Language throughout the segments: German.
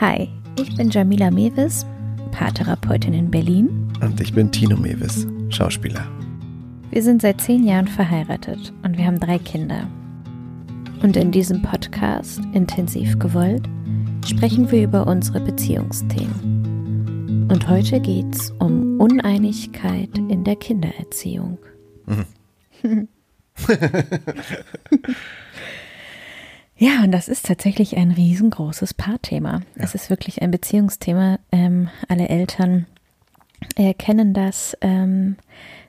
Hi, ich bin Jamila Mewis, Paartherapeutin in Berlin. Und ich bin Tino Mewis, Schauspieler. Wir sind seit zehn Jahren verheiratet und wir haben drei Kinder. Und in diesem Podcast, intensiv gewollt, sprechen wir über unsere Beziehungsthemen. Und heute geht's um Uneinigkeit in der Kindererziehung. Mhm. Ja, und das ist tatsächlich ein riesengroßes Paarthema. Ja. Es ist wirklich ein Beziehungsthema. Ähm, alle Eltern erkennen das, ähm,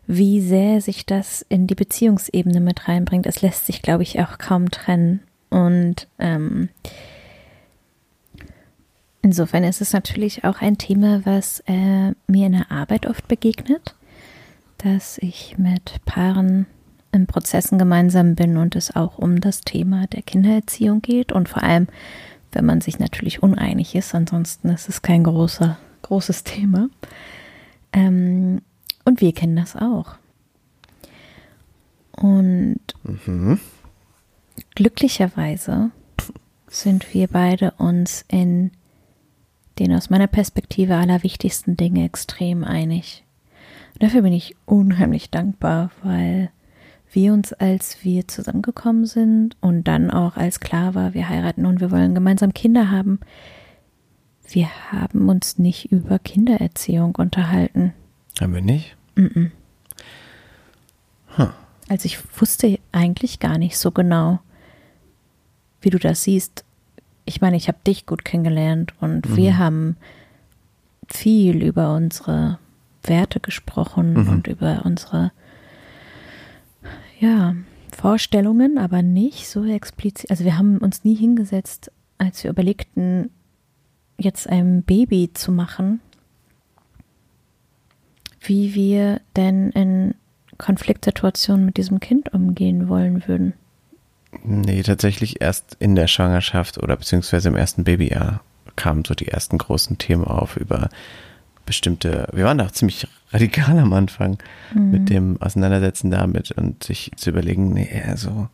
wie sehr sich das in die Beziehungsebene mit reinbringt. Es lässt sich, glaube ich, auch kaum trennen. Und ähm, insofern ist es natürlich auch ein Thema, was äh, mir in der Arbeit oft begegnet, dass ich mit Paaren in Prozessen gemeinsam bin und es auch um das Thema der Kindererziehung geht und vor allem, wenn man sich natürlich uneinig ist, ansonsten ist es kein großer, großes Thema. Ähm, und wir kennen das auch. Und mhm. glücklicherweise sind wir beide uns in den aus meiner Perspektive allerwichtigsten Dinge extrem einig. Und dafür bin ich unheimlich dankbar, weil wir uns, als wir zusammengekommen sind und dann auch als klar war, wir heiraten und wir wollen gemeinsam Kinder haben, wir haben uns nicht über Kindererziehung unterhalten. Haben wir nicht? Mm, -mm. Huh. Also ich wusste eigentlich gar nicht so genau, wie du das siehst. Ich meine, ich habe dich gut kennengelernt und mhm. wir haben viel über unsere Werte gesprochen mhm. und über unsere ja, Vorstellungen, aber nicht so explizit. Also wir haben uns nie hingesetzt, als wir überlegten, jetzt ein Baby zu machen, wie wir denn in Konfliktsituationen mit diesem Kind umgehen wollen würden. Nee, tatsächlich erst in der Schwangerschaft oder beziehungsweise im ersten Babyjahr kamen so die ersten großen Themen auf über bestimmte, wir waren da auch ziemlich radikal am Anfang mhm. mit dem Auseinandersetzen damit und sich zu überlegen, nee, also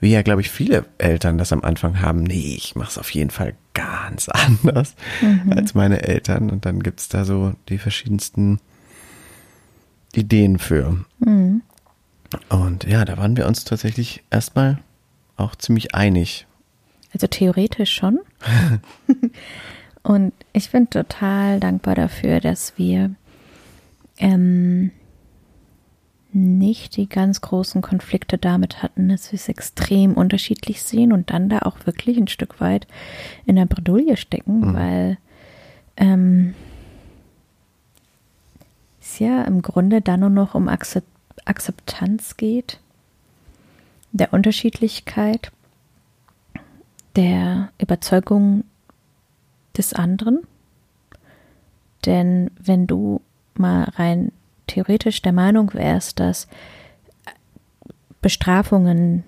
wie ja, glaube ich, viele Eltern das am Anfang haben, nee, ich mache es auf jeden Fall ganz anders mhm. als meine Eltern. Und dann gibt es da so die verschiedensten Ideen für. Mhm. Und ja, da waren wir uns tatsächlich erstmal auch ziemlich einig. Also theoretisch schon. Und ich bin total dankbar dafür, dass wir ähm, nicht die ganz großen Konflikte damit hatten, dass wir es extrem unterschiedlich sehen und dann da auch wirklich ein Stück weit in der Bredouille stecken, mhm. weil ähm, es ja im Grunde dann nur noch um Akzeptanz geht, der Unterschiedlichkeit, der Überzeugung des anderen. Denn wenn du mal rein theoretisch der Meinung wärst, dass Bestrafungen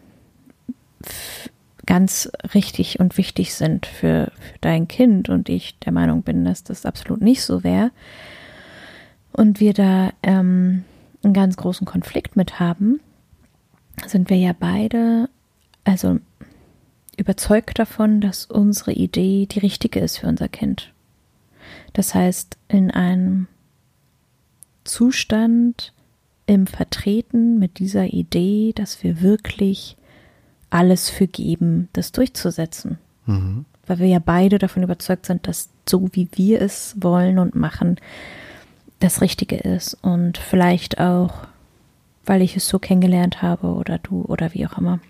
ganz richtig und wichtig sind für, für dein Kind und ich der Meinung bin, dass das absolut nicht so wäre und wir da ähm, einen ganz großen Konflikt mit haben, sind wir ja beide, also überzeugt davon, dass unsere Idee die richtige ist für unser Kind. Das heißt, in einem Zustand im Vertreten mit dieser Idee, dass wir wirklich alles für geben, das durchzusetzen. Mhm. Weil wir ja beide davon überzeugt sind, dass so wie wir es wollen und machen, das Richtige ist. Und vielleicht auch, weil ich es so kennengelernt habe oder du oder wie auch immer.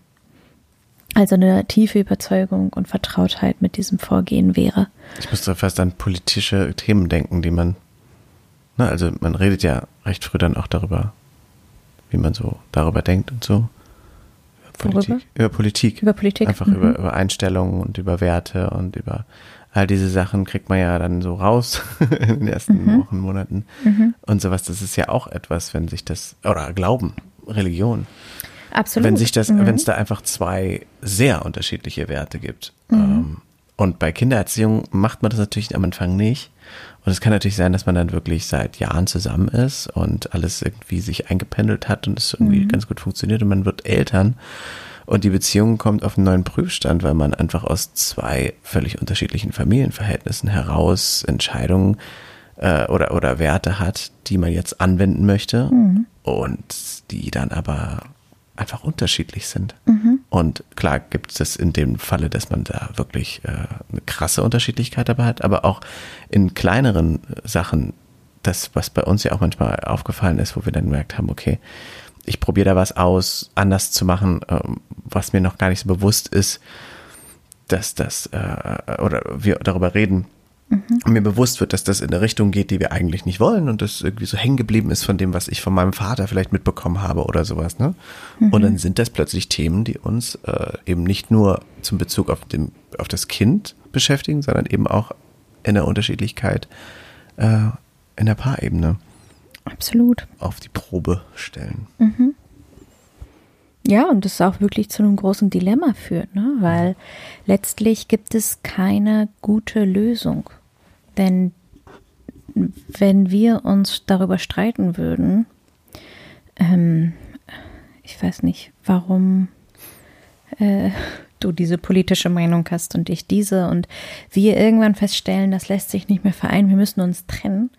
Also eine tiefe Überzeugung und Vertrautheit mit diesem Vorgehen wäre. Ich musste fast an politische Themen denken, die man, na, ne, also man redet ja recht früh dann auch darüber, wie man so darüber denkt und so. Über Politik. Über Politik. Über Politik. Einfach mhm. über, über Einstellungen und über Werte und über all diese Sachen kriegt man ja dann so raus in den ersten mhm. Wochen, Monaten mhm. und sowas. Das ist ja auch etwas, wenn sich das, oder Glauben, Religion. Absolut. Wenn sich das, mhm. wenn es da einfach zwei sehr unterschiedliche Werte gibt. Mhm. Ähm, und bei Kindererziehung macht man das natürlich am Anfang nicht. Und es kann natürlich sein, dass man dann wirklich seit Jahren zusammen ist und alles irgendwie sich eingependelt hat und es irgendwie mhm. ganz gut funktioniert und man wird Eltern Und die Beziehung kommt auf einen neuen Prüfstand, weil man einfach aus zwei völlig unterschiedlichen Familienverhältnissen heraus Entscheidungen äh, oder, oder Werte hat, die man jetzt anwenden möchte mhm. und die dann aber einfach unterschiedlich sind. Mhm. Und klar gibt es in dem Falle, dass man da wirklich äh, eine krasse Unterschiedlichkeit dabei hat, aber auch in kleineren Sachen, das, was bei uns ja auch manchmal aufgefallen ist, wo wir dann gemerkt haben, okay, ich probiere da was aus, anders zu machen, ähm, was mir noch gar nicht so bewusst ist, dass das, äh, oder wir darüber reden, mhm. und mir bewusst wird, dass das in eine Richtung geht, die wir eigentlich nicht wollen und das irgendwie so hängen geblieben ist von dem, was ich von meinem Vater vielleicht mitbekommen habe oder sowas. Ne? Mhm. Und dann sind das plötzlich Themen, die uns äh, eben nicht nur zum Bezug auf, dem, auf das Kind beschäftigen, sondern eben auch in der Unterschiedlichkeit äh, in der Paarebene. Absolut. Auf die Probe stellen. Mhm. Ja, und das auch wirklich zu einem großen Dilemma führt, ne? weil letztlich gibt es keine gute Lösung. Denn wenn wir uns darüber streiten würden, ähm, ich weiß nicht, warum äh, du diese politische Meinung hast und ich diese und wir irgendwann feststellen, das lässt sich nicht mehr vereinen, wir müssen uns trennen,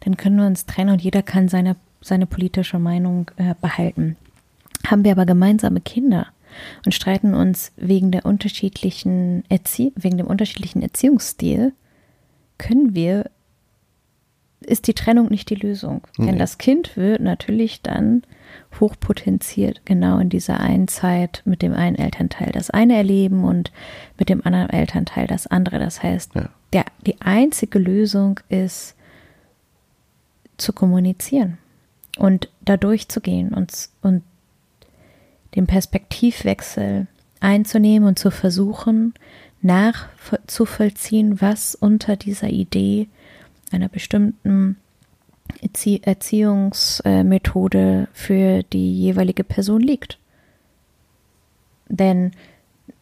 dann können wir uns trennen und jeder kann seine, seine politische Meinung äh, behalten. Haben wir aber gemeinsame Kinder und streiten uns wegen der unterschiedlichen Erzie wegen dem unterschiedlichen Erziehungsstil, können wir, ist die Trennung nicht die Lösung. Nee. Denn das Kind wird natürlich dann hochpotenziert genau in dieser einen Zeit mit dem einen Elternteil das eine erleben und mit dem anderen Elternteil das andere. Das heißt, ja. der, die einzige Lösung ist zu kommunizieren und da durchzugehen und, und den Perspektivwechsel einzunehmen und zu versuchen, nachzuvollziehen, was unter dieser Idee einer bestimmten Erzie Erziehungsmethode für die jeweilige Person liegt. Denn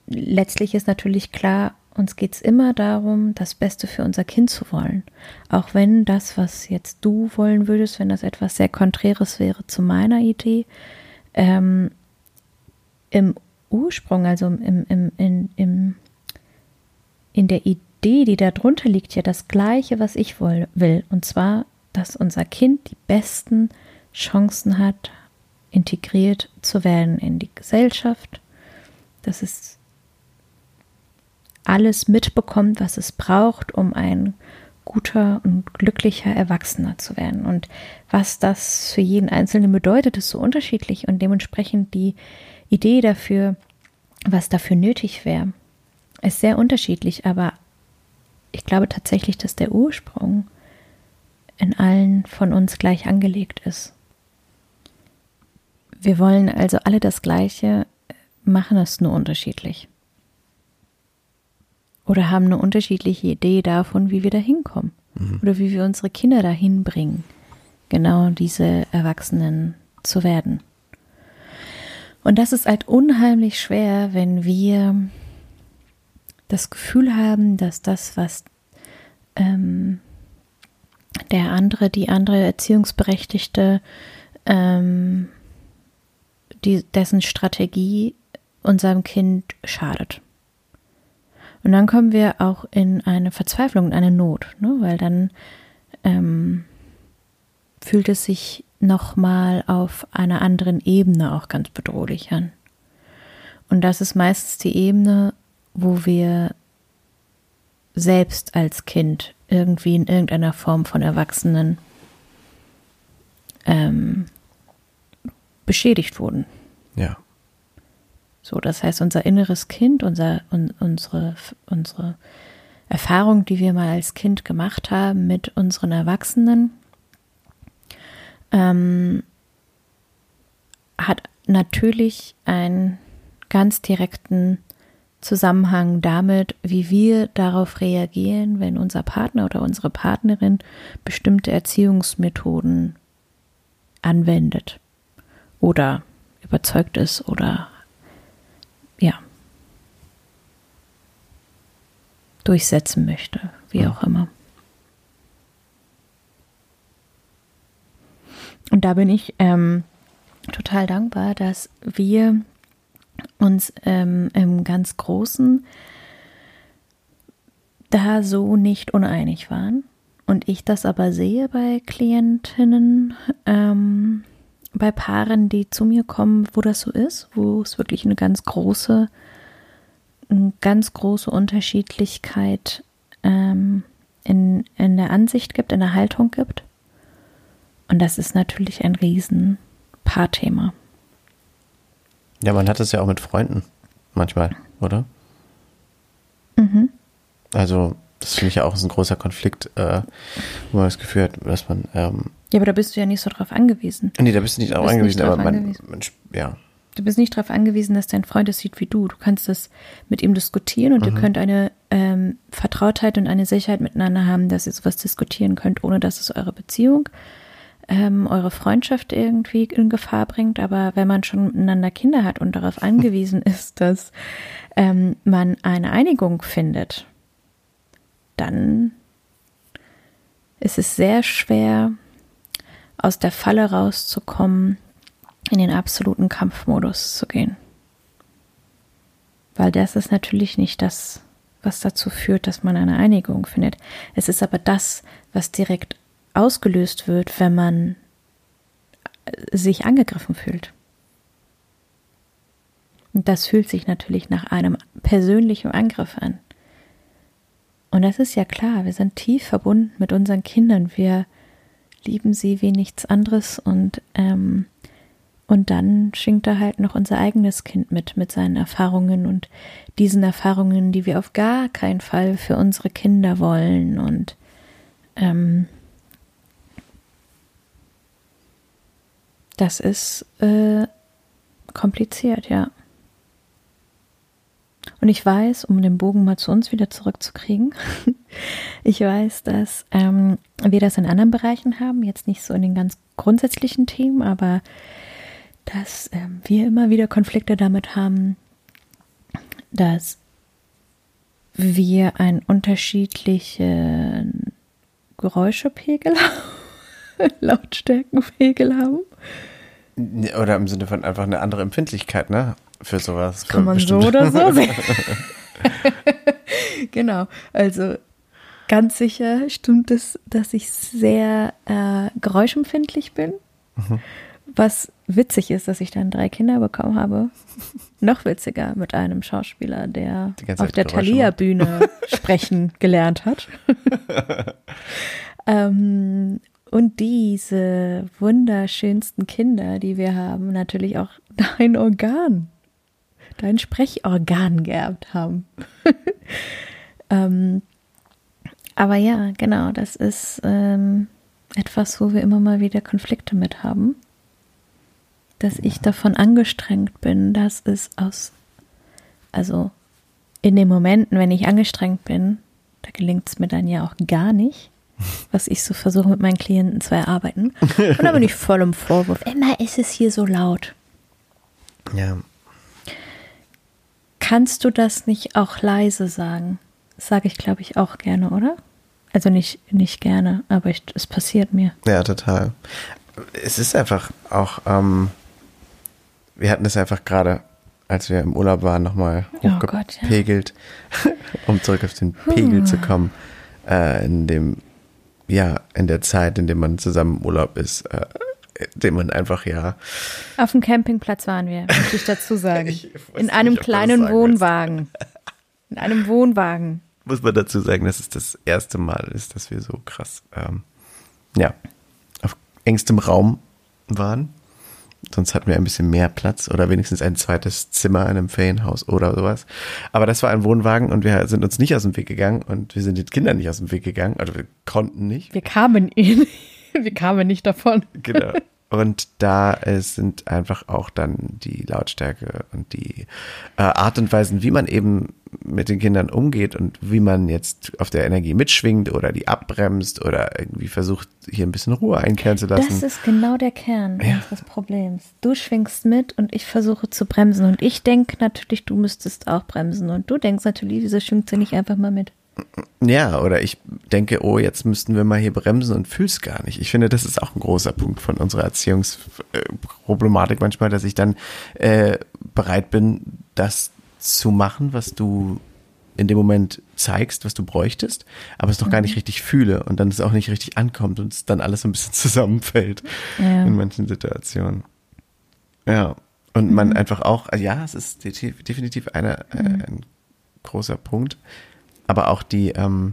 letztlich ist natürlich klar, uns geht es immer darum, das Beste für unser Kind zu wollen. Auch wenn das, was jetzt du wollen würdest, wenn das etwas sehr Konträres wäre zu meiner Idee, ähm, im Ursprung, also im, im, in, im, in der Idee, die darunter liegt, ja das Gleiche, was ich will. Und zwar, dass unser Kind die besten Chancen hat, integriert zu werden in die Gesellschaft, dass es alles mitbekommt, was es braucht, um ein guter und glücklicher Erwachsener zu werden. Und was das für jeden Einzelnen bedeutet, ist so unterschiedlich und dementsprechend die Idee dafür, was dafür nötig wäre, ist sehr unterschiedlich, aber ich glaube tatsächlich, dass der Ursprung in allen von uns gleich angelegt ist. Wir wollen also alle das Gleiche, machen es nur unterschiedlich. Oder haben eine unterschiedliche Idee davon, wie wir da hinkommen. Mhm. Oder wie wir unsere Kinder dahin bringen, genau diese Erwachsenen zu werden. Und das ist halt unheimlich schwer, wenn wir das Gefühl haben, dass das, was ähm, der andere, die andere Erziehungsberechtigte, ähm, die, dessen Strategie unserem Kind schadet. Und dann kommen wir auch in eine Verzweiflung, in eine Not, ne? weil dann ähm, fühlt es sich nochmal auf einer anderen Ebene auch ganz bedrohlich an. Und das ist meistens die Ebene, wo wir selbst als Kind irgendwie in irgendeiner Form von Erwachsenen ähm, beschädigt wurden. Ja. So, das heißt, unser inneres Kind, unser, un, unsere, unsere Erfahrung, die wir mal als Kind gemacht haben mit unseren Erwachsenen, ähm, hat natürlich einen ganz direkten Zusammenhang damit, wie wir darauf reagieren, wenn unser Partner oder unsere Partnerin bestimmte Erziehungsmethoden anwendet oder überzeugt ist oder ja durchsetzen möchte, wie auch immer. Und da bin ich ähm, total dankbar, dass wir uns ähm, im ganz Großen da so nicht uneinig waren. Und ich das aber sehe bei Klientinnen, ähm, bei Paaren, die zu mir kommen, wo das so ist, wo es wirklich eine ganz große, eine ganz große Unterschiedlichkeit ähm, in, in der Ansicht gibt, in der Haltung gibt. Und das ist natürlich ein riesen Paarthema. Ja, man hat es ja auch mit Freunden manchmal, oder? Mhm. Also, das finde ich ja auch ein großer Konflikt, äh, wo man das Gefühl hat, dass man. Ähm, ja, aber da bist du ja nicht so drauf angewiesen. Nee, da bist du nicht drauf angewiesen, aber man, angewiesen. man, ja. Du bist nicht darauf angewiesen, dass dein Freund es sieht wie du. Du kannst das mit ihm diskutieren und mhm. ihr könnt eine ähm, Vertrautheit und eine Sicherheit miteinander haben, dass ihr sowas diskutieren könnt, ohne dass es eure Beziehung, ähm, eure Freundschaft irgendwie in Gefahr bringt. Aber wenn man schon miteinander Kinder hat und darauf angewiesen ist, dass ähm, man eine Einigung findet, dann ist es sehr schwer, aus der Falle rauszukommen, in den absoluten Kampfmodus zu gehen. Weil das ist natürlich nicht das, was dazu führt, dass man eine Einigung findet. Es ist aber das, was direkt ausgelöst wird, wenn man sich angegriffen fühlt. Und das fühlt sich natürlich nach einem persönlichen Angriff an. Und das ist ja klar, wir sind tief verbunden mit unseren Kindern. Wir lieben sie wie nichts anderes und ähm, und dann schinkt da halt noch unser eigenes Kind mit, mit seinen Erfahrungen und diesen Erfahrungen, die wir auf gar keinen Fall für unsere Kinder wollen. Und ähm, das ist äh, kompliziert, ja. Und ich weiß, um den Bogen mal zu uns wieder zurückzukriegen, ich weiß, dass ähm, wir das in anderen Bereichen haben, jetzt nicht so in den ganz grundsätzlichen Themen, aber dass ähm, wir immer wieder Konflikte damit haben, dass wir einen unterschiedlichen Geräuschepegel, Lautstärkenpegel haben. Oder im Sinne von einfach eine andere Empfindlichkeit, ne? Für sowas. Kann man so oder so sehen. genau. Also ganz sicher stimmt es, dass ich sehr äh, geräuschempfindlich bin. Mhm. Was witzig ist, dass ich dann drei Kinder bekommen habe. Noch witziger mit einem Schauspieler, der auf der Thalia-Bühne sprechen gelernt hat. ähm, und diese wunderschönsten Kinder, die wir haben, natürlich auch dein Organ, dein Sprechorgan geerbt haben. ähm, aber ja, genau, das ist ähm, etwas, wo wir immer mal wieder Konflikte mit haben. Dass ich davon angestrengt bin, dass es aus, also in den Momenten, wenn ich angestrengt bin, da gelingt es mir dann ja auch gar nicht, was ich so versuche mit meinen Klienten zu erarbeiten. Und da bin ich voll im Vorwurf. Immer ist es hier so laut. Ja. Kannst du das nicht auch leise sagen? Sage ich, glaube ich, auch gerne, oder? Also nicht, nicht gerne, aber ich, es passiert mir. Ja, total. Es ist einfach auch, ähm, wir hatten es einfach gerade, als wir im Urlaub waren, nochmal hochgepegelt, oh ja. um zurück auf den Pegel zu kommen, äh, in dem, ja, in der Zeit, in der man zusammen im Urlaub ist, äh, dem man einfach, ja. Auf dem Campingplatz waren wir, muss ich dazu sagen. ich in einem nicht, kleinen Wohnwagen. In einem Wohnwagen. Muss man dazu sagen, dass es das erste Mal ist, dass wir so krass, ähm, ja, auf engstem Raum waren. Sonst hatten wir ein bisschen mehr Platz oder wenigstens ein zweites Zimmer in einem Ferienhaus oder sowas. Aber das war ein Wohnwagen und wir sind uns nicht aus dem Weg gegangen und wir sind den Kindern nicht aus dem Weg gegangen. Also wir konnten nicht. Wir kamen ihn. Wir kamen nicht davon. Genau. Und da äh, sind einfach auch dann die Lautstärke und die äh, Art und Weisen, wie man eben mit den Kindern umgeht und wie man jetzt auf der Energie mitschwingt oder die abbremst oder irgendwie versucht, hier ein bisschen Ruhe einkehren zu lassen. Das ist genau der Kern ja. unseres Problems. Du schwingst mit und ich versuche zu bremsen. Und ich denke natürlich, du müsstest auch bremsen. Und du denkst natürlich, wieso schwingt sie nicht einfach mal mit? Ja, oder ich denke, oh, jetzt müssten wir mal hier bremsen und fühl's gar nicht. Ich finde, das ist auch ein großer Punkt von unserer Erziehungsproblematik manchmal, dass ich dann äh, bereit bin, das zu machen, was du in dem Moment zeigst, was du bräuchtest, aber es noch mhm. gar nicht mhm. richtig fühle und dann es auch nicht richtig ankommt und es dann alles so ein bisschen zusammenfällt ja. in manchen Situationen. Ja. Und man mhm. einfach auch, ja, es ist definitiv eine, äh, mhm. ein großer Punkt, aber auch die, ähm,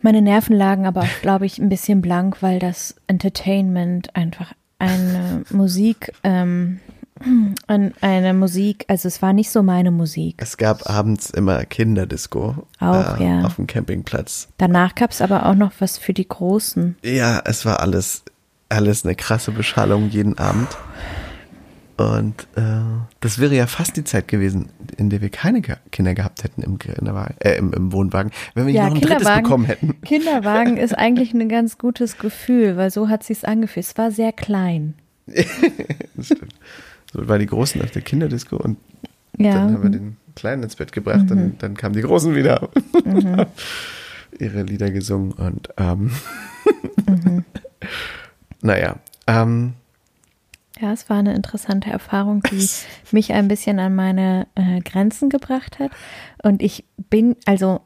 meine Nerven lagen aber glaube ich, ein bisschen blank, weil das Entertainment einfach eine Musik ähm, an eine Musik, also es war nicht so meine Musik. Es gab abends immer Kinderdisco. Auch, äh, ja. Auf dem Campingplatz. Danach gab es aber auch noch was für die Großen. Ja, es war alles, alles eine krasse Beschallung jeden Abend. Und äh, das wäre ja fast die Zeit gewesen, in der wir keine Kinder gehabt hätten im, äh, im, im, Wohnwagen, wenn wir ja, noch ein drittes bekommen hätten. Kinderwagen ist eigentlich ein ganz gutes Gefühl, weil so hat sich's angefühlt. Es war sehr klein. das stimmt. So waren die Großen auf der Kinderdisco und ja. dann haben wir den Kleinen ins Bett gebracht mhm. und dann kamen die Großen wieder. Mhm. Ihre Lieder gesungen und ähm, mhm. naja. Ähm, ja, es war eine interessante Erfahrung, die mich ein bisschen an meine äh, Grenzen gebracht hat. Und ich bin, also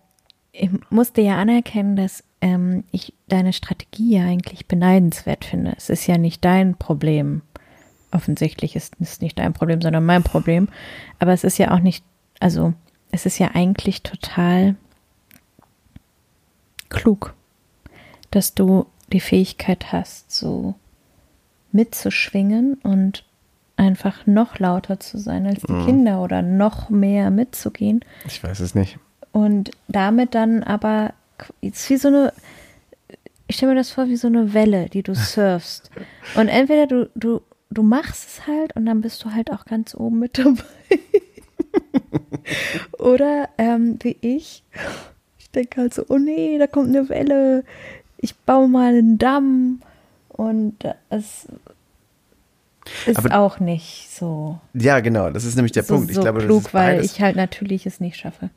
ich musste ja anerkennen, dass ähm, ich deine Strategie ja eigentlich beneidenswert finde. Es ist ja nicht dein Problem offensichtlich ist es nicht dein Problem, sondern mein Problem. Aber es ist ja auch nicht, also es ist ja eigentlich total klug, dass du die Fähigkeit hast, so mitzuschwingen und einfach noch lauter zu sein als die mhm. Kinder oder noch mehr mitzugehen. Ich weiß es nicht. Und damit dann aber, es ist wie so eine, ich stelle mir das vor wie so eine Welle, die du surfst. Und entweder du, du du machst es halt und dann bist du halt auch ganz oben mit dabei. Oder ähm, wie ich, ich denke halt so, oh nee, da kommt eine Welle, ich baue mal einen Damm und es ist aber, auch nicht so. Ja, genau, das ist nämlich der so, Punkt. Ich so glaube, klug, weil ich halt natürlich es nicht schaffe.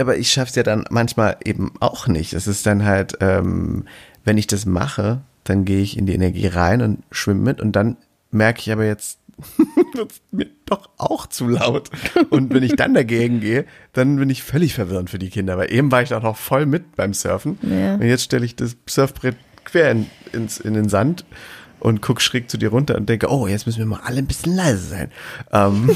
Aber ich schaffe es ja dann manchmal eben auch nicht. Es ist dann halt, ähm, wenn ich das mache, dann gehe ich in die Energie rein und schwimme mit und dann merke ich aber jetzt, wird es mir doch auch zu laut. Und wenn ich dann dagegen gehe, dann bin ich völlig verwirrend für die Kinder. Weil eben war ich auch noch voll mit beim Surfen. Ja. Und jetzt stelle ich das Surfbrett quer in, ins, in den Sand und gucke schräg zu dir runter und denke, oh, jetzt müssen wir mal alle ein bisschen leise sein. Ähm,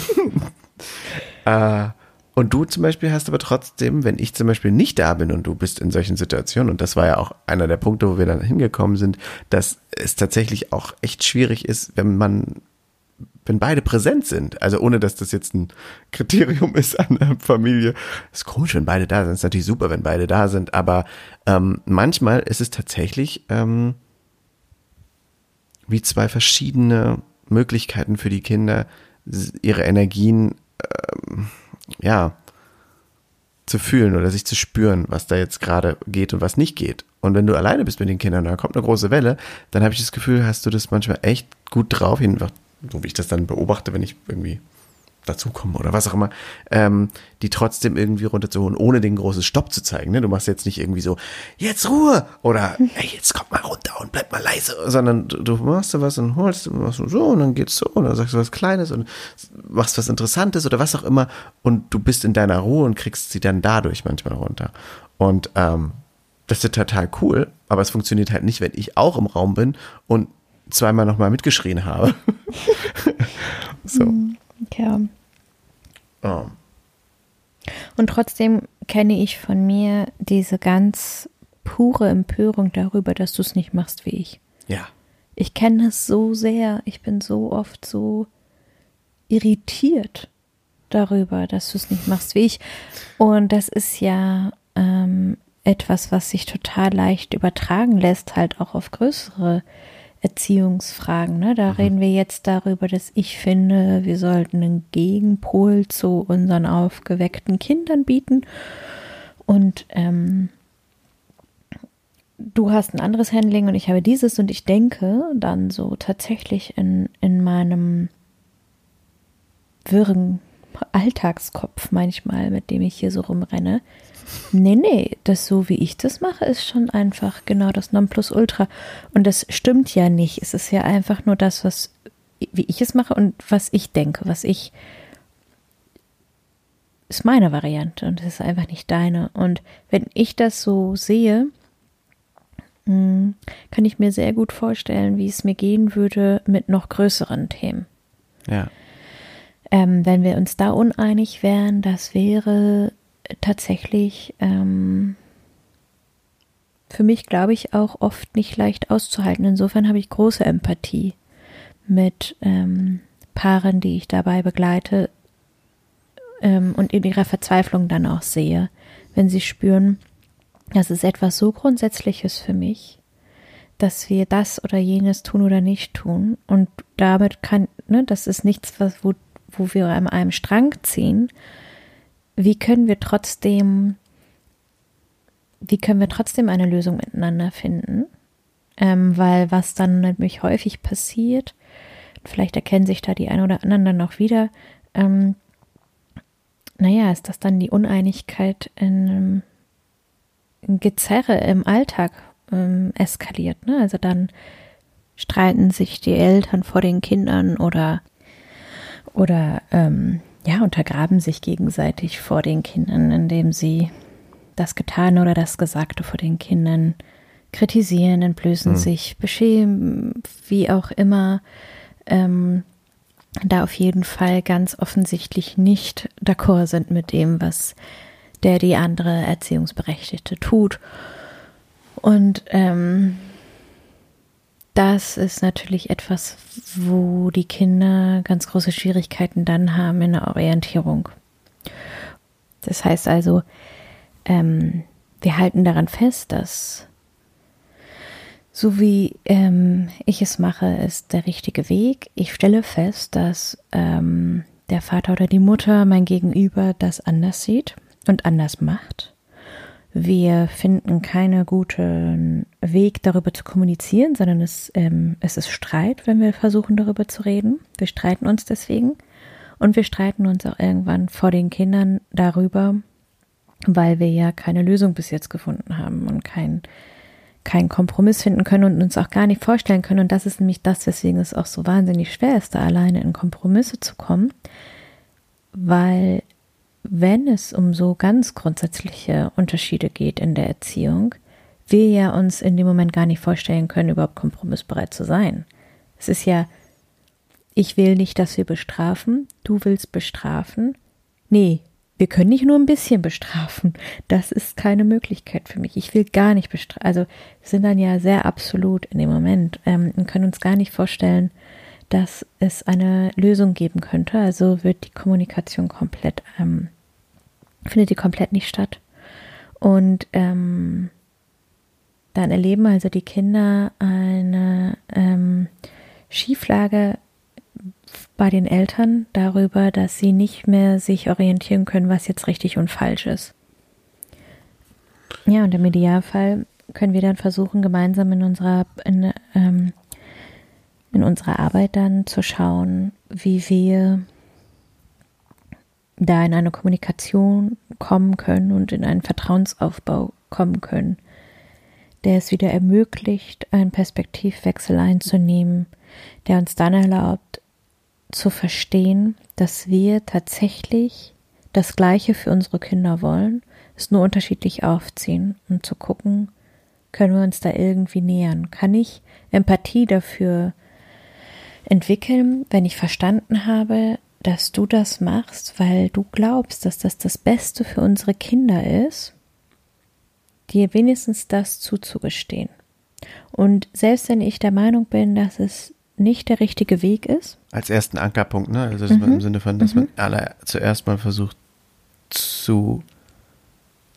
äh, und du zum Beispiel hast aber trotzdem, wenn ich zum Beispiel nicht da bin und du bist in solchen Situationen, und das war ja auch einer der Punkte, wo wir dann hingekommen sind, dass es tatsächlich auch echt schwierig ist, wenn man, wenn beide präsent sind. Also ohne, dass das jetzt ein Kriterium ist an der Familie. ist komisch, wenn beide da sind. ist natürlich super, wenn beide da sind, aber ähm, manchmal ist es tatsächlich ähm, wie zwei verschiedene Möglichkeiten für die Kinder, ihre Energien ähm, ja, zu fühlen oder sich zu spüren, was da jetzt gerade geht und was nicht geht. Und wenn du alleine bist mit den Kindern, da kommt eine große Welle, dann habe ich das Gefühl, hast du das manchmal echt gut drauf, so wie ich das dann beobachte, wenn ich irgendwie dazukommen oder was auch immer, ähm, die trotzdem irgendwie runterzuholen, ohne den großen Stopp zu zeigen. Ne? Du machst jetzt nicht irgendwie so, jetzt Ruhe oder ey, jetzt kommt mal runter und bleib mal leise, sondern du, du machst da was und holst und machst so und dann geht's so und dann sagst du was Kleines und machst was Interessantes oder was auch immer und du bist in deiner Ruhe und kriegst sie dann dadurch manchmal runter. Und ähm, das ist total cool, aber es funktioniert halt nicht, wenn ich auch im Raum bin und zweimal nochmal mitgeschrien habe. so. Mhm. Ja. Oh. Und trotzdem kenne ich von mir diese ganz pure Empörung darüber, dass du es nicht machst wie ich. Ja. Ich kenne es so sehr. Ich bin so oft so irritiert darüber, dass du es nicht machst wie ich. Und das ist ja ähm, etwas, was sich total leicht übertragen lässt, halt auch auf größere Erziehungsfragen. Ne? Da mhm. reden wir jetzt darüber, dass ich finde, wir sollten einen Gegenpol zu unseren aufgeweckten Kindern bieten. Und ähm, du hast ein anderes Handling und ich habe dieses und ich denke dann so tatsächlich in, in meinem wirren Alltagskopf manchmal, mit dem ich hier so rumrenne. Nee, nee, das so wie ich das mache, ist schon einfach genau das Nonplusultra. Und das stimmt ja nicht. Es ist ja einfach nur das, was, wie ich es mache und was ich denke, was ich, ist meine Variante und es ist einfach nicht deine. Und wenn ich das so sehe, hm, kann ich mir sehr gut vorstellen, wie es mir gehen würde mit noch größeren Themen. Ja. Ähm, wenn wir uns da uneinig wären, das wäre tatsächlich ähm, für mich, glaube ich, auch oft nicht leicht auszuhalten. Insofern habe ich große Empathie mit ähm, Paaren, die ich dabei begleite ähm, und in ihrer Verzweiflung dann auch sehe, wenn sie spüren, das ist etwas so Grundsätzliches für mich, dass wir das oder jenes tun oder nicht tun. Und damit kann, ne, das ist nichts, was, wo, wo wir an einem Strang ziehen, wie können wir trotzdem, wie können wir trotzdem eine Lösung miteinander finden? Ähm, weil was dann nämlich häufig passiert, vielleicht erkennen sich da die ein oder anderen dann noch wieder, ähm, naja, ist das dann die Uneinigkeit in, in Gezerre im Alltag ähm, eskaliert. Ne? Also dann streiten sich die Eltern vor den Kindern oder oder ähm, ja, untergraben sich gegenseitig vor den Kindern, indem sie das Getane oder das Gesagte vor den Kindern kritisieren, entblößen mhm. sich, beschämen, wie auch immer, ähm, da auf jeden Fall ganz offensichtlich nicht d'accord sind mit dem, was der die andere Erziehungsberechtigte tut. Und ähm, das ist natürlich etwas, wo die Kinder ganz große Schwierigkeiten dann haben in der Orientierung. Das heißt also, ähm, wir halten daran fest, dass so wie ähm, ich es mache, ist der richtige Weg. Ich stelle fest, dass ähm, der Vater oder die Mutter mein Gegenüber das anders sieht und anders macht. Wir finden keinen guten Weg, darüber zu kommunizieren, sondern es, ähm, es ist Streit, wenn wir versuchen, darüber zu reden. Wir streiten uns deswegen. Und wir streiten uns auch irgendwann vor den Kindern darüber, weil wir ja keine Lösung bis jetzt gefunden haben und keinen kein Kompromiss finden können und uns auch gar nicht vorstellen können. Und das ist nämlich das, weswegen es auch so wahnsinnig schwer ist, da alleine in Kompromisse zu kommen, weil wenn es um so ganz grundsätzliche Unterschiede geht in der Erziehung, wir ja uns in dem Moment gar nicht vorstellen können, überhaupt kompromissbereit zu sein. Es ist ja, ich will nicht, dass wir bestrafen, du willst bestrafen. Nee, wir können nicht nur ein bisschen bestrafen. Das ist keine Möglichkeit für mich. Ich will gar nicht bestrafen. Also sind dann ja sehr absolut in dem Moment ähm, und können uns gar nicht vorstellen, dass es eine Lösung geben könnte. Also wird die Kommunikation komplett, ähm, findet die komplett nicht statt. Und ähm, dann erleben also die Kinder eine ähm, Schieflage bei den Eltern darüber, dass sie nicht mehr sich orientieren können, was jetzt richtig und falsch ist. Ja, und im Idealfall können wir dann versuchen, gemeinsam in unserer in, ähm, in unserer Arbeit dann zu schauen, wie wir da in eine Kommunikation kommen können und in einen Vertrauensaufbau kommen können, der es wieder ermöglicht, einen Perspektivwechsel einzunehmen, der uns dann erlaubt, zu verstehen, dass wir tatsächlich das Gleiche für unsere Kinder wollen, es nur unterschiedlich aufziehen und zu gucken, können wir uns da irgendwie nähern? Kann ich Empathie dafür entwickeln, wenn ich verstanden habe, dass du das machst, weil du glaubst, dass das das Beste für unsere Kinder ist, dir wenigstens das zuzugestehen. Und selbst wenn ich der Meinung bin, dass es nicht der richtige Weg ist. Als ersten Ankerpunkt, ne? Also mhm. im Sinne von, dass mhm. man alle zuerst mal versucht zu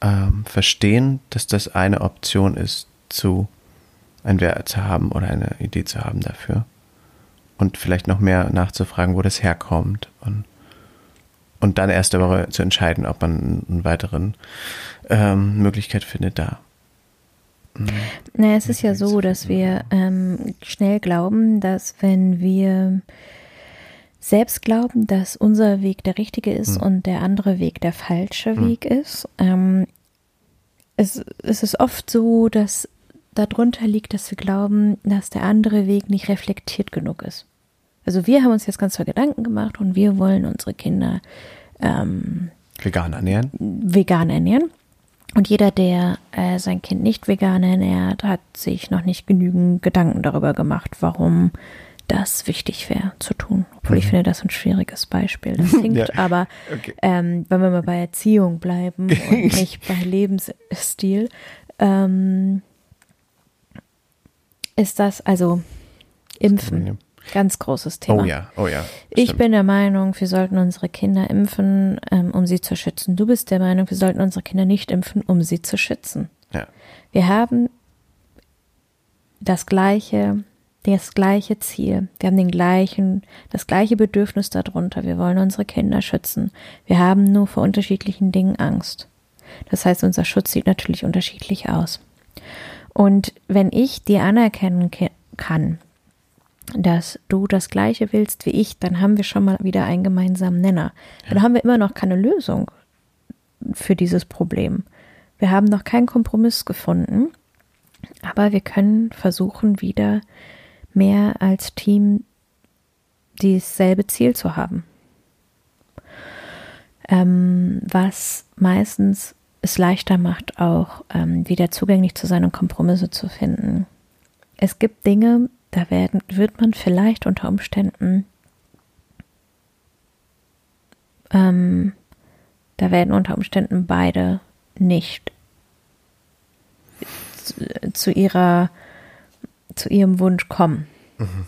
ähm, verstehen, dass das eine Option ist, zu ein Wert zu haben oder eine Idee zu haben dafür und vielleicht noch mehr nachzufragen, wo das herkommt und, und dann erst darüber zu entscheiden, ob man eine weitere ähm, Möglichkeit findet, da. Mhm. Na, es ist ja so, dass wir ähm, schnell glauben, dass wenn wir selbst glauben, dass unser Weg der richtige ist mhm. und der andere Weg der falsche mhm. Weg ist. Ähm, es, es ist oft so, dass darunter liegt, dass wir glauben, dass der andere Weg nicht reflektiert genug ist. Also wir haben uns jetzt ganz toll Gedanken gemacht und wir wollen unsere Kinder ähm, vegan ernähren. Vegan ernähren. Und jeder, der äh, sein Kind nicht vegan ernährt, hat sich noch nicht genügend Gedanken darüber gemacht, warum das wichtig wäre zu tun. Obwohl mhm. ich finde, das ist ein schwieriges Beispiel. Das hinkt, ja, aber okay. ähm, wenn wir mal bei Erziehung bleiben und nicht bei Lebensstil, ähm, ist das also Impfen. Ganz großes Thema. Oh ja, oh ja. Ich bin der Meinung, wir sollten unsere Kinder impfen, ähm, um sie zu schützen. Du bist der Meinung, wir sollten unsere Kinder nicht impfen, um sie zu schützen. Ja. Wir haben das gleiche, das gleiche Ziel. Wir haben den gleichen, das gleiche Bedürfnis darunter. Wir wollen unsere Kinder schützen. Wir haben nur vor unterschiedlichen Dingen Angst. Das heißt, unser Schutz sieht natürlich unterschiedlich aus. Und wenn ich dir anerkennen kann, dass du das Gleiche willst wie ich, dann haben wir schon mal wieder einen gemeinsamen Nenner. Ja. Dann haben wir immer noch keine Lösung für dieses Problem. Wir haben noch keinen Kompromiss gefunden, aber wir können versuchen, wieder mehr als Team dasselbe Ziel zu haben. Ähm, was meistens es leichter macht, auch ähm, wieder zugänglich zu sein und Kompromisse zu finden. Es gibt Dinge, da werden, wird man vielleicht unter Umständen, ähm, da werden unter Umständen beide nicht zu, zu ihrer, zu ihrem Wunsch kommen. Mhm.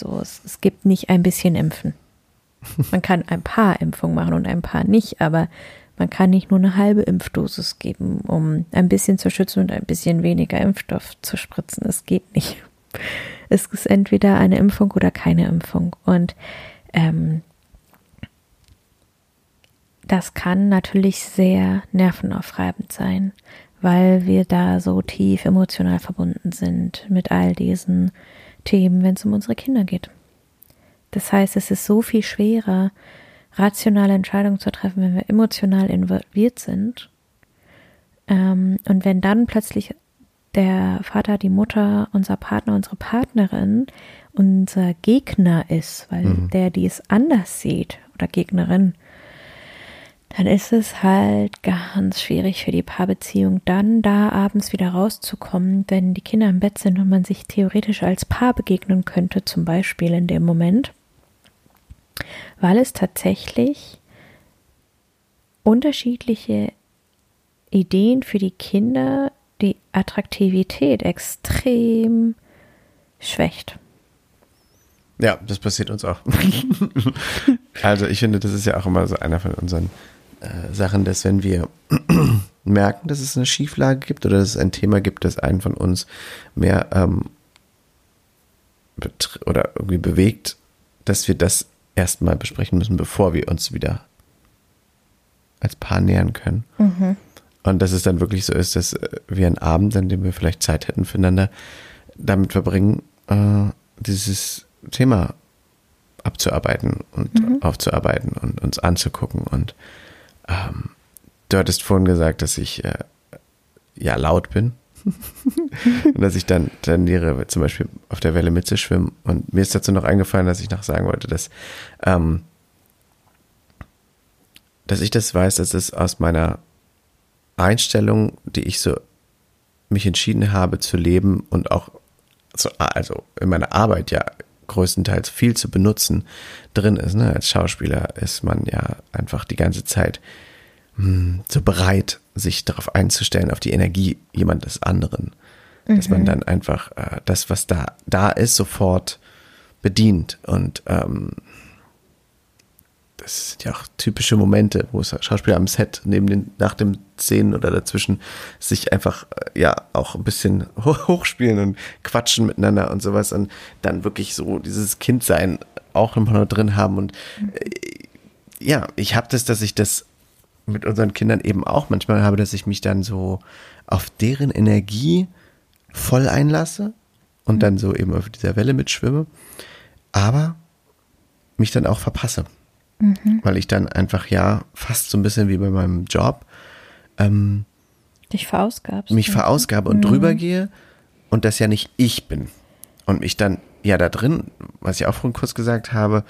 So, es, es gibt nicht ein bisschen Impfen. Man kann ein paar Impfungen machen und ein paar nicht, aber man kann nicht nur eine halbe Impfdosis geben, um ein bisschen zu schützen und ein bisschen weniger Impfstoff zu spritzen. Es geht nicht. Es ist entweder eine Impfung oder keine Impfung. Und ähm, das kann natürlich sehr nervenaufreibend sein, weil wir da so tief emotional verbunden sind mit all diesen Themen, wenn es um unsere Kinder geht. Das heißt, es ist so viel schwerer, rationale Entscheidungen zu treffen, wenn wir emotional involviert sind. Ähm, und wenn dann plötzlich der Vater, die Mutter, unser Partner, unsere Partnerin unser Gegner ist, weil mhm. der die es anders sieht oder Gegnerin, dann ist es halt ganz schwierig für die Paarbeziehung, dann da abends wieder rauszukommen, wenn die Kinder im Bett sind und man sich theoretisch als Paar begegnen könnte, zum Beispiel in dem Moment weil es tatsächlich unterschiedliche Ideen für die Kinder die Attraktivität extrem schwächt. Ja, das passiert uns auch. also ich finde, das ist ja auch immer so einer von unseren äh, Sachen, dass wenn wir merken, dass es eine Schieflage gibt oder dass es ein Thema gibt, das einen von uns mehr ähm, oder irgendwie bewegt, dass wir das erstmal besprechen müssen, bevor wir uns wieder als Paar nähern können. Mhm. Und dass es dann wirklich so ist, dass wir einen Abend, an dem wir vielleicht Zeit hätten füreinander, damit verbringen, äh, dieses Thema abzuarbeiten und mhm. aufzuarbeiten und uns anzugucken. Und ähm, du hattest vorhin gesagt, dass ich äh, ja laut bin. und dass ich dann tendiere, zum Beispiel auf der Welle mitzuschwimmen. Und mir ist dazu noch eingefallen, dass ich noch sagen wollte, dass, ähm, dass ich das weiß, dass es aus meiner Einstellung, die ich so mich entschieden habe zu leben und auch so, also in meiner Arbeit ja größtenteils viel zu benutzen drin ist. Ne? Als Schauspieler ist man ja einfach die ganze Zeit hm, so bereit, sich darauf einzustellen, auf die Energie jemandes anderen. Mhm. Dass man mhm. dann einfach äh, das, was da, da ist, sofort bedient. Und ähm, das sind ja auch typische Momente, wo Schauspieler am Set neben den, nach dem Szenen oder dazwischen sich einfach äh, ja auch ein bisschen hochspielen und quatschen miteinander und sowas und dann wirklich so dieses Kindsein auch immer noch drin haben und äh, ja, ich habe das, dass ich das mit unseren Kindern eben auch manchmal habe, dass ich mich dann so auf deren Energie voll einlasse und dann so eben auf dieser Welle mitschwimme. Aber mich dann auch verpasse. Mhm. Weil ich dann einfach ja fast so ein bisschen wie bei meinem Job ähm, dich verausgabst. Mich verausgabe und mhm. drüber gehe und das ja nicht ich bin. Und mich dann ja da drin, was ich auch vorhin kurz gesagt habe,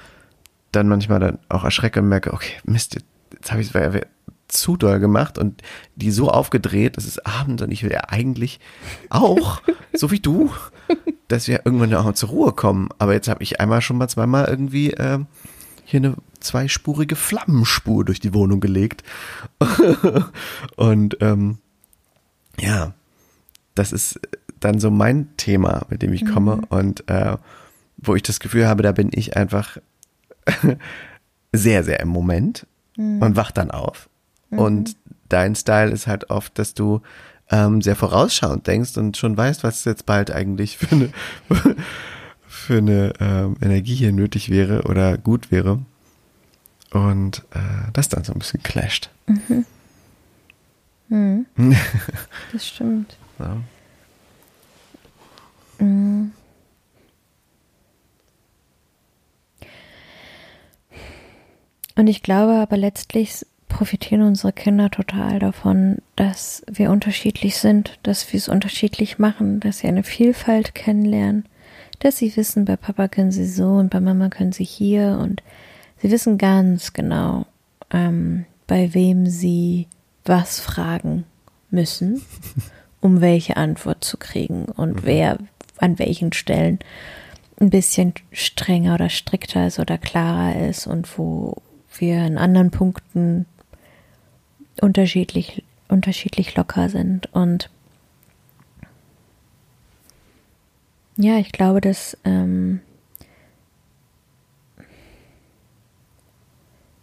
dann manchmal dann auch erschrecke und merke, okay, Mist, jetzt habe ich es zu doll gemacht und die so aufgedreht, es ist abends und ich will ja eigentlich auch, so wie du, dass wir irgendwann auch zur Ruhe kommen. Aber jetzt habe ich einmal schon mal zweimal irgendwie äh, hier eine zweispurige Flammenspur durch die Wohnung gelegt. und ähm, ja, das ist dann so mein Thema, mit dem ich komme mhm. und äh, wo ich das Gefühl habe, da bin ich einfach sehr, sehr im Moment mhm. und wach dann auf. Mhm. Und dein Style ist halt oft, dass du ähm, sehr vorausschauend denkst und schon weißt, was jetzt bald eigentlich für eine, für eine ähm, Energie hier nötig wäre oder gut wäre. Und äh, das dann so ein bisschen clasht. Mhm. Mhm. das stimmt. Ja. Mhm. Und ich glaube aber letztlich profitieren unsere Kinder total davon, dass wir unterschiedlich sind, dass wir es unterschiedlich machen, dass sie eine Vielfalt kennenlernen, dass sie wissen, bei Papa können sie so und bei Mama können sie hier und sie wissen ganz genau, ähm, bei wem sie was fragen müssen, um welche Antwort zu kriegen und mhm. wer an welchen Stellen ein bisschen strenger oder strikter ist oder klarer ist und wo wir in anderen Punkten unterschiedlich, unterschiedlich locker sind. Und ja, ich glaube, dass ähm,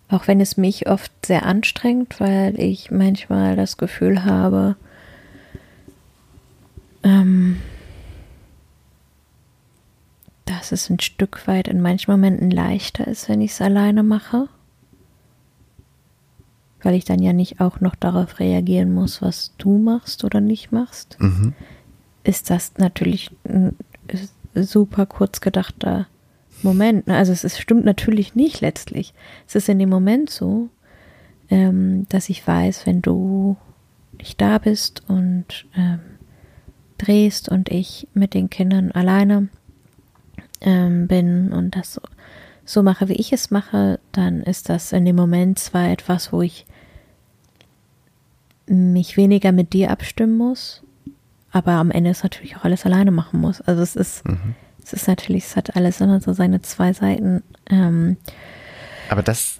auch wenn es mich oft sehr anstrengt, weil ich manchmal das Gefühl habe, ähm, dass es ein Stück weit in manchen Momenten leichter ist, wenn ich es alleine mache weil ich dann ja nicht auch noch darauf reagieren muss, was du machst oder nicht machst, mhm. ist das natürlich ein super kurz gedachter Moment. Also es ist, stimmt natürlich nicht letztlich. Es ist in dem Moment so, ähm, dass ich weiß, wenn du nicht da bist und ähm, drehst und ich mit den Kindern alleine ähm, bin und das so, so mache, wie ich es mache, dann ist das in dem Moment zwar etwas, wo ich mich weniger mit dir abstimmen muss, aber am Ende es natürlich auch alles alleine machen muss. Also es ist, mhm. es ist natürlich, es hat alles immer so seine zwei Seiten. Ähm, aber das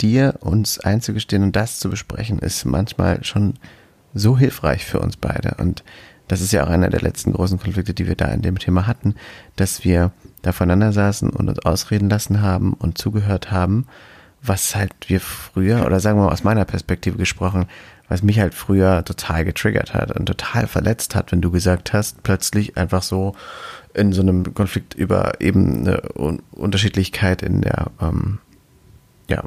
dir uns einzugestehen und das zu besprechen, ist manchmal schon so hilfreich für uns beide. Und das ist ja auch einer der letzten großen Konflikte, die wir da in dem Thema hatten, dass wir da voneinander saßen und uns ausreden lassen haben und zugehört haben, was halt wir früher, oder sagen wir mal aus meiner Perspektive gesprochen, was mich halt früher total getriggert hat und total verletzt hat, wenn du gesagt hast, plötzlich einfach so in so einem Konflikt über eben eine Unterschiedlichkeit in der, ähm, ja,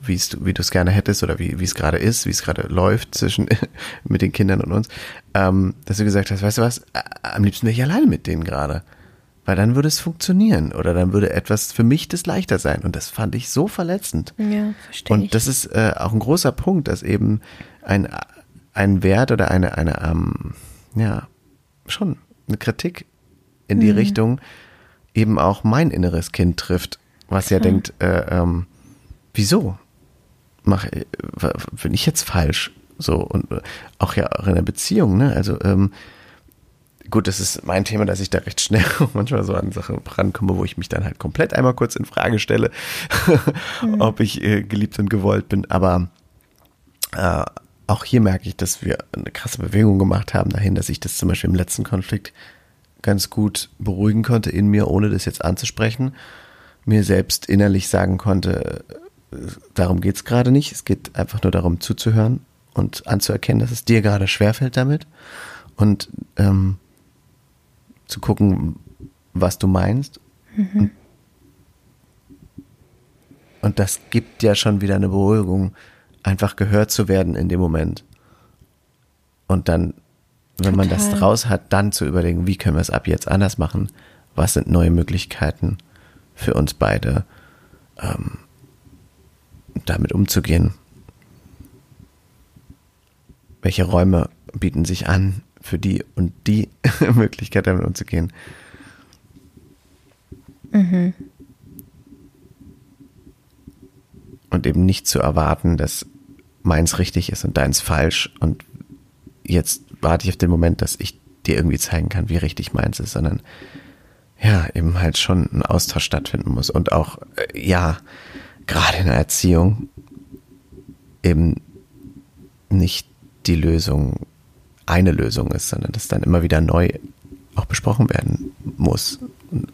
wie du es gerne hättest oder wie es gerade ist, wie es gerade läuft zwischen mit den Kindern und uns, ähm, dass du gesagt hast, weißt du was, am liebsten wäre ich alleine mit denen gerade. Weil dann würde es funktionieren oder dann würde etwas für mich das leichter sein. Und das fand ich so verletzend. Ja, verstehe. Und das ist äh, auch ein großer Punkt, dass eben ein, ein Wert oder eine, eine ähm, ja, schon eine Kritik in die mhm. Richtung eben auch mein inneres Kind trifft, was ja mhm. denkt, äh, ähm, wieso mache bin ich jetzt falsch? So und äh, auch ja auch in der Beziehung, ne? Also ähm, gut, das ist mein Thema, dass ich da recht schnell manchmal so an Sachen rankomme, wo ich mich dann halt komplett einmal kurz in Frage stelle, mhm. ob ich äh, geliebt und gewollt bin. Aber äh, auch hier merke ich, dass wir eine krasse Bewegung gemacht haben dahin, dass ich das zum Beispiel im letzten Konflikt ganz gut beruhigen konnte in mir, ohne das jetzt anzusprechen. Mir selbst innerlich sagen konnte, darum geht es gerade nicht. Es geht einfach nur darum zuzuhören und anzuerkennen, dass es dir gerade schwerfällt damit und ähm, zu gucken, was du meinst. Mhm. Und, das gibt ja schon wieder eine Beruhigung, einfach gehört zu werden in dem Moment. Und dann, wenn Total. man das raus hat, dann zu überlegen, wie können wir es ab jetzt anders machen? Was sind neue Möglichkeiten für uns beide? ähm, damit umzugehen. Welche Räume bieten sich an für die und die Möglichkeit damit umzugehen? Mhm. Und eben nicht zu erwarten, dass meins richtig ist und deins falsch und jetzt warte ich auf den Moment, dass ich dir irgendwie zeigen kann, wie richtig meins ist, sondern ja, eben halt schon ein Austausch stattfinden muss und auch, äh, ja, gerade in der Erziehung eben nicht die Lösung eine Lösung ist, sondern dass dann immer wieder neu auch besprochen werden muss und,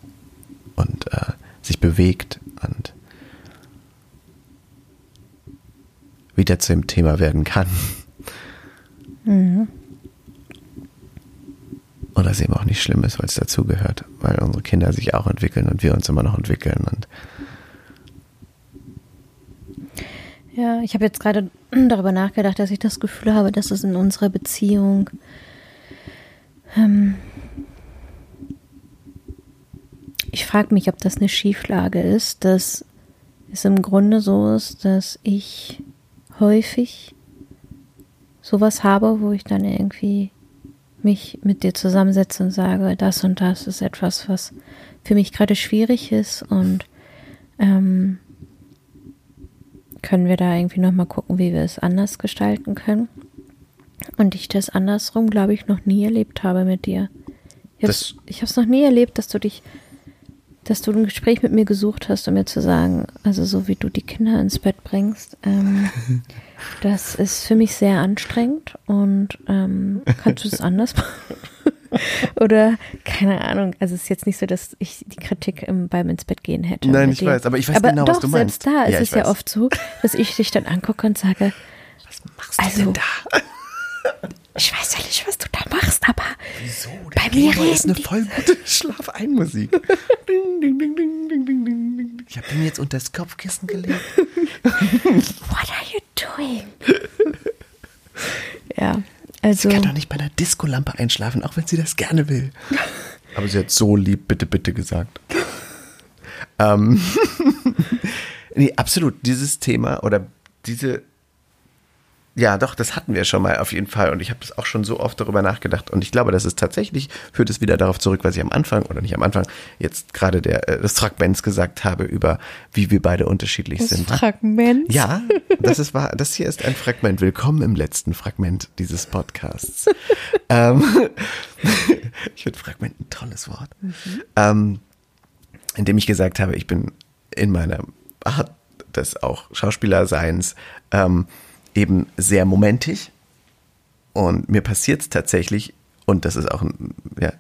und äh, sich bewegt und wieder zu dem Thema werden kann. Mhm. Und das eben auch nicht schlimm ist, weil es dazugehört, weil unsere Kinder sich auch entwickeln und wir uns immer noch entwickeln. Und ja, ich habe jetzt gerade darüber nachgedacht, dass ich das Gefühl habe, dass es in unserer Beziehung ähm, ich frage mich, ob das eine Schieflage ist, dass es im Grunde so ist, dass ich häufig sowas habe, wo ich dann irgendwie mich mit dir zusammensetze und sage, das und das ist etwas, was für mich gerade schwierig ist und ähm, können wir da irgendwie nochmal gucken, wie wir es anders gestalten können. Und ich das andersrum, glaube ich, noch nie erlebt habe mit dir. Ich habe es noch nie erlebt, dass du dich, dass du ein Gespräch mit mir gesucht hast, um mir zu sagen, also so wie du die Kinder ins Bett bringst, ähm, Das ist für mich sehr anstrengend und ähm, kannst du es anders machen? Oder keine Ahnung. Also es ist jetzt nicht so, dass ich die Kritik im, beim ins Bett gehen hätte. Nein, ich dir. weiß, aber ich weiß aber genau, doch, was du meinst. Selbst da ja, ist es ja oft so, dass ich dich dann angucke und sage, was machst du also, denn da? Ich weiß ja nicht, was du da machst, aber Wieso? Der bei mir reden ist eine voll gute Schlaf-Ein-Musik. ding, ding, ding, ding, ding, ding, ding. Ich habe den jetzt unter das Kopfkissen gelegt. What are you doing? ja, also. Sie kann doch nicht bei einer Diskolampe einschlafen, auch wenn sie das gerne will. Aber sie hat so lieb, bitte, bitte gesagt. ähm, nee, absolut. Dieses Thema oder diese ja, doch, das hatten wir schon mal auf jeden Fall. Und ich habe das auch schon so oft darüber nachgedacht. Und ich glaube, das ist tatsächlich, führt es wieder darauf zurück, was ich am Anfang, oder nicht am Anfang, jetzt gerade der, äh, das Fragments gesagt habe, über wie wir beide unterschiedlich das sind. Fragment? Ja, das ist wahr. Das hier ist ein Fragment. Willkommen im letzten Fragment dieses Podcasts. ähm, ich finde Fragment ein tolles Wort. Mhm. Ähm, indem ich gesagt habe, ich bin in meiner Art des auch Schauspielerseins, ähm, eben sehr momentig. Und mir passiert es tatsächlich, und das ist auch, ja,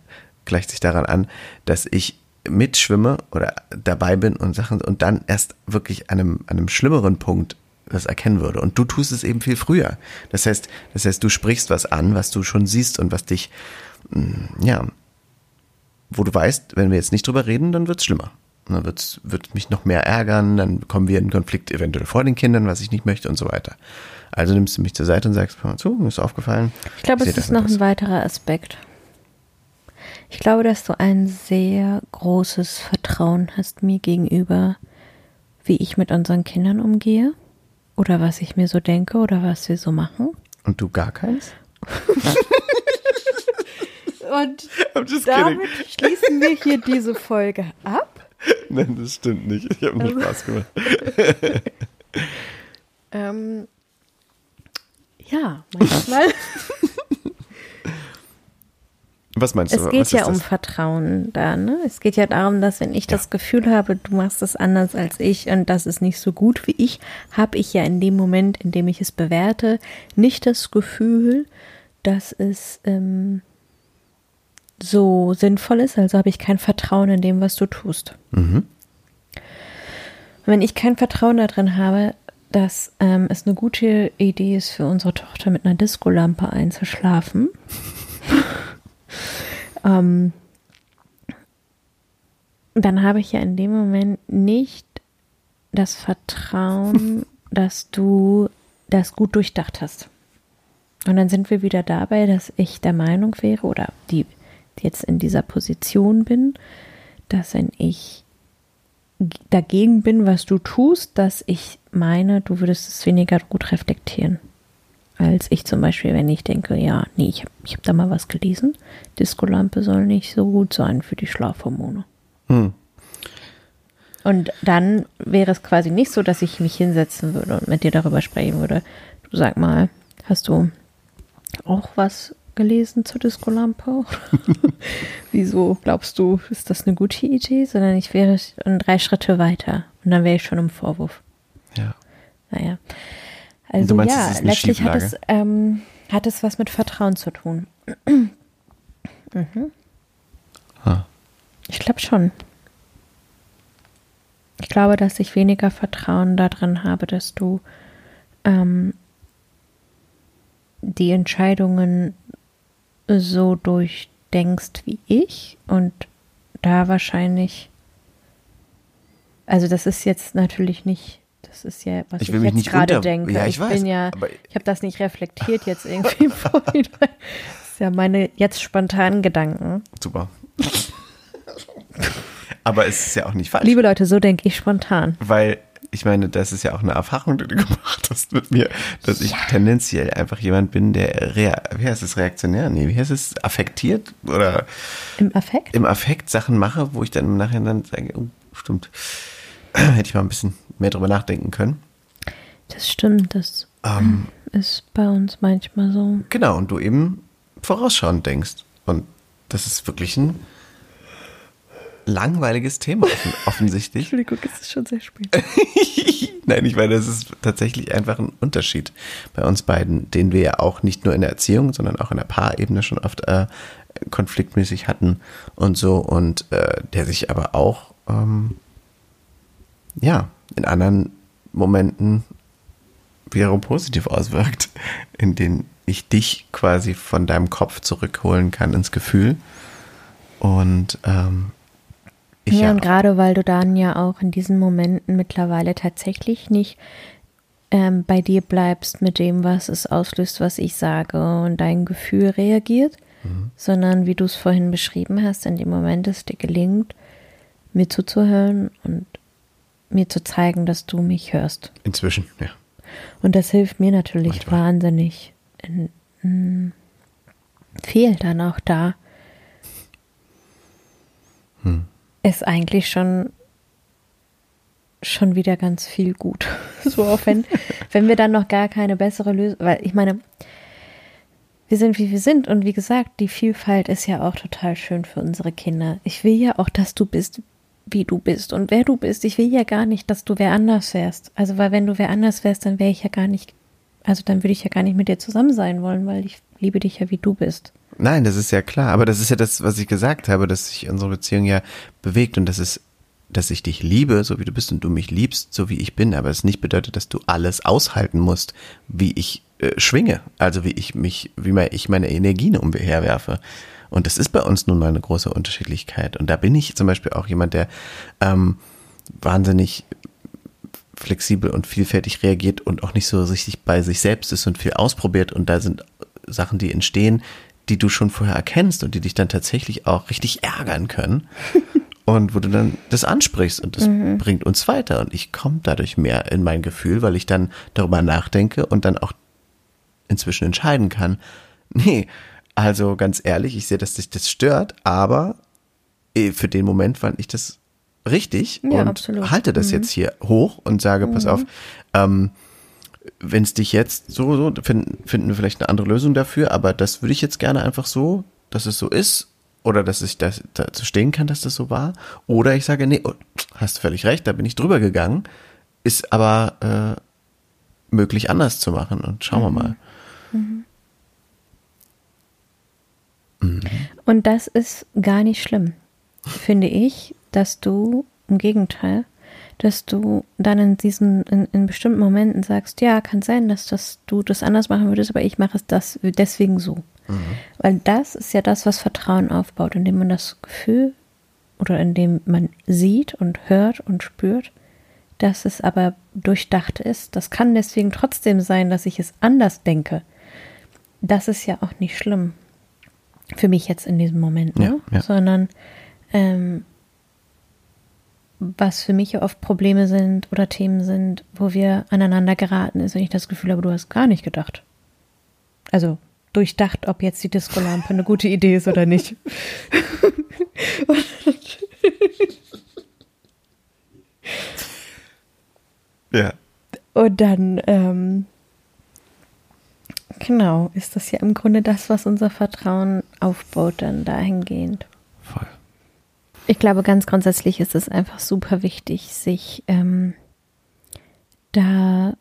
gleicht sich daran an, dass ich mitschwimme oder dabei bin und Sachen und dann erst wirklich an einem, an einem schlimmeren Punkt das erkennen würde. Und du tust es eben viel früher. Das heißt, das heißt, du sprichst was an, was du schon siehst und was dich, mm, ja, wo du weißt, wenn wir jetzt nicht drüber reden, dann wird es schlimmer. Dann wird's, wird mich noch mehr ärgern, dann kommen wir in Konflikt eventuell vor den Kindern, was ich nicht möchte und so weiter. Also nimmst du mich zur Seite und sagst, mal zu, mir ist aufgefallen. Ich glaube, es ist noch ein weiterer Aspekt. Ich glaube, dass du ein sehr großes Vertrauen hast mir gegenüber, wie ich mit unseren Kindern umgehe oder was ich mir so denke oder was wir so machen. Und du gar keins? Und damit schließen wir hier diese Folge ab. Nein, das stimmt nicht. Ich habe nur also, Spaß gemacht. ähm, ja, manchmal. Was meinst du? Es geht ja um Vertrauen da, ne? Es geht ja darum, dass wenn ich ja. das Gefühl habe, du machst es anders als ich und das ist nicht so gut wie ich, habe ich ja in dem Moment, in dem ich es bewerte, nicht das Gefühl, dass es ähm, so sinnvoll ist. Also habe ich kein Vertrauen in dem, was du tust. Mhm. Wenn ich kein Vertrauen darin habe, dass ähm, es eine gute Idee ist, für unsere Tochter mit einer Diskolampe einzuschlafen. ähm, dann habe ich ja in dem Moment nicht das Vertrauen, dass du das gut durchdacht hast. Und dann sind wir wieder dabei, dass ich der Meinung wäre oder die jetzt in dieser Position bin, dass wenn ich dagegen bin, was du tust, dass ich meine, du würdest es weniger gut reflektieren. Als ich zum Beispiel, wenn ich denke, ja, nee, ich habe ich hab da mal was gelesen, Diskolampe soll nicht so gut sein für die Schlafhormone. Hm. Und dann wäre es quasi nicht so, dass ich mich hinsetzen würde und mit dir darüber sprechen würde. Du sag mal, hast du auch was gelesen zur Disco-Lampe? Wieso glaubst du, ist das eine gute Idee? Sondern ich wäre drei Schritte weiter und dann wäre ich schon im Vorwurf. Ja. Naja. Also meinst, ja, letztlich hat es, ähm, hat es was mit Vertrauen zu tun. mhm. Huh. Ich glaube schon. Ich glaube, dass ich weniger Vertrauen darin habe, dass du ähm, die Entscheidungen so durchdenkst wie ich und da wahrscheinlich, also das ist jetzt natürlich nicht, das ist ja, was ich, ich jetzt gerade denke. Ja, ich, ich weiß, bin ja, ich habe das nicht reflektiert jetzt irgendwie vorhin. Das ist ja meine jetzt spontanen Gedanken. Super. aber es ist ja auch nicht falsch. Liebe Leute, so denke ich spontan. Weil ich meine, das ist ja auch eine Erfahrung, die du gemacht hast mit mir, dass ich tendenziell einfach jemand bin, der, rea wie heißt es, reaktionär? Nee, wie heißt es, affektiert oder im Affekt? Im Affekt Sachen mache, wo ich dann im Nachhinein sage, oh, stimmt, hätte ich mal ein bisschen mehr drüber nachdenken können. Das stimmt, das ähm, ist bei uns manchmal so. Genau, und du eben vorausschauend denkst. Und das ist wirklich ein langweiliges Thema offensichtlich. Entschuldigung, es ist schon sehr spät. Nein, ich meine, das ist tatsächlich einfach ein Unterschied bei uns beiden, den wir ja auch nicht nur in der Erziehung, sondern auch in der Paarebene schon oft äh, konfliktmäßig hatten und so und äh, der sich aber auch ähm, ja in anderen Momenten wiederum positiv auswirkt, in denen ich dich quasi von deinem Kopf zurückholen kann ins Gefühl und ähm, ich ja, und gerade weil du dann ja auch in diesen Momenten mittlerweile tatsächlich nicht ähm, bei dir bleibst mit dem, was es auslöst, was ich sage und dein Gefühl reagiert, mhm. sondern wie du es vorhin beschrieben hast, in dem Moment es dir gelingt, mir zuzuhören und mir zu zeigen, dass du mich hörst. Inzwischen, ja. Und das hilft mir natürlich Manchmal. wahnsinnig. In, in, fehlt dann auch da. Hm ist eigentlich schon schon wieder ganz viel gut. so auch wenn, wenn wir dann noch gar keine bessere Lösung, weil ich meine, wir sind wie wir sind und wie gesagt, die Vielfalt ist ja auch total schön für unsere Kinder. Ich will ja auch, dass du bist, wie du bist und wer du bist. Ich will ja gar nicht, dass du wer anders wärst. Also, weil wenn du wer anders wärst, dann wäre ich ja gar nicht, also dann würde ich ja gar nicht mit dir zusammen sein wollen, weil ich liebe dich ja, wie du bist. Nein, das ist ja klar. Aber das ist ja das, was ich gesagt habe, dass sich unsere Beziehung ja bewegt und das ist, dass ich dich liebe, so wie du bist und du mich liebst, so wie ich bin. Aber es nicht bedeutet, dass du alles aushalten musst, wie ich äh, schwinge. Also wie ich mich, wie ich meine Energien umherwerfe. Und das ist bei uns nun mal eine große Unterschiedlichkeit. Und da bin ich zum Beispiel auch jemand, der ähm, wahnsinnig flexibel und vielfältig reagiert und auch nicht so richtig bei sich selbst ist und viel ausprobiert. Und da sind Sachen, die entstehen, die du schon vorher erkennst und die dich dann tatsächlich auch richtig ärgern können. und wo du dann das ansprichst und das mhm. bringt uns weiter und ich komme dadurch mehr in mein Gefühl, weil ich dann darüber nachdenke und dann auch inzwischen entscheiden kann, nee, also ganz ehrlich, ich sehe, dass dich das stört, aber eh, für den Moment fand ich das richtig ja, und absolut. halte das mhm. jetzt hier hoch und sage, pass mhm. auf, ähm, wenn es dich jetzt so, so finden, finden wir vielleicht eine andere Lösung dafür, aber das würde ich jetzt gerne einfach so, dass es so ist oder dass ich das, dazu stehen kann, dass das so war. Oder ich sage, nee, oh, hast völlig recht, da bin ich drüber gegangen, ist aber äh, möglich anders zu machen und schauen wir mhm. mal. Mhm. Mhm. Und das ist gar nicht schlimm, finde ich, dass du im Gegenteil dass du dann in diesen, in, in bestimmten Momenten sagst, ja, kann sein, dass das, du das anders machen würdest, aber ich mache es das deswegen so. Mhm. Weil das ist ja das, was Vertrauen aufbaut, indem man das Gefühl oder indem man sieht und hört und spürt, dass es aber durchdacht ist. Das kann deswegen trotzdem sein, dass ich es anders denke. Das ist ja auch nicht schlimm. Für mich jetzt in diesem Moment, ne? Ja, ja. Sondern ähm, was für mich oft Probleme sind oder Themen sind, wo wir aneinander geraten, ist, wenn ich das Gefühl habe, du hast gar nicht gedacht. Also durchdacht, ob jetzt die Diskolampe eine gute Idee ist oder nicht. ja. Und dann, ähm, genau, ist das ja im Grunde das, was unser Vertrauen aufbaut, dann dahingehend. Ich glaube, ganz grundsätzlich ist es einfach super wichtig, sich ähm, da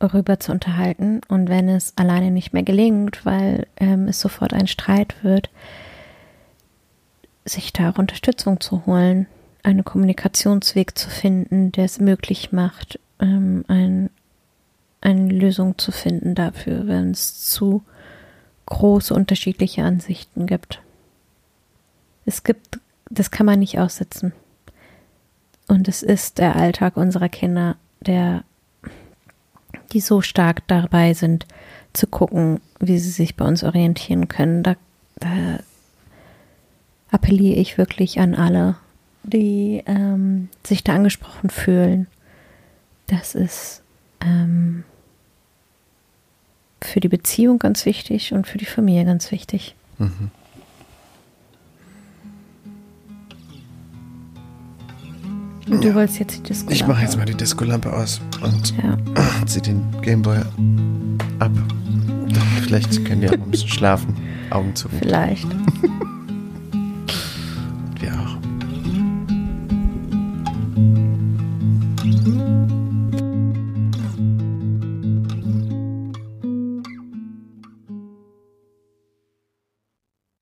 rüber zu unterhalten. Und wenn es alleine nicht mehr gelingt, weil ähm, es sofort ein Streit wird, sich da Unterstützung zu holen, einen Kommunikationsweg zu finden, der es möglich macht, ähm, ein, eine Lösung zu finden dafür, wenn es zu große unterschiedliche Ansichten gibt. Es gibt das kann man nicht aussitzen. Und es ist der Alltag unserer Kinder, der, die so stark dabei sind, zu gucken, wie sie sich bei uns orientieren können. Da, da appelliere ich wirklich an alle, die ähm, sich da angesprochen fühlen. Das ist ähm, für die Beziehung ganz wichtig und für die Familie ganz wichtig. Mhm. Du ja. wolltest jetzt die Disco. Ich mache jetzt mal die Disco-Lampe aus und ja. zieh den Gameboy ab. Vielleicht können die auch ein bisschen schlafen. Augen zu. Vielleicht.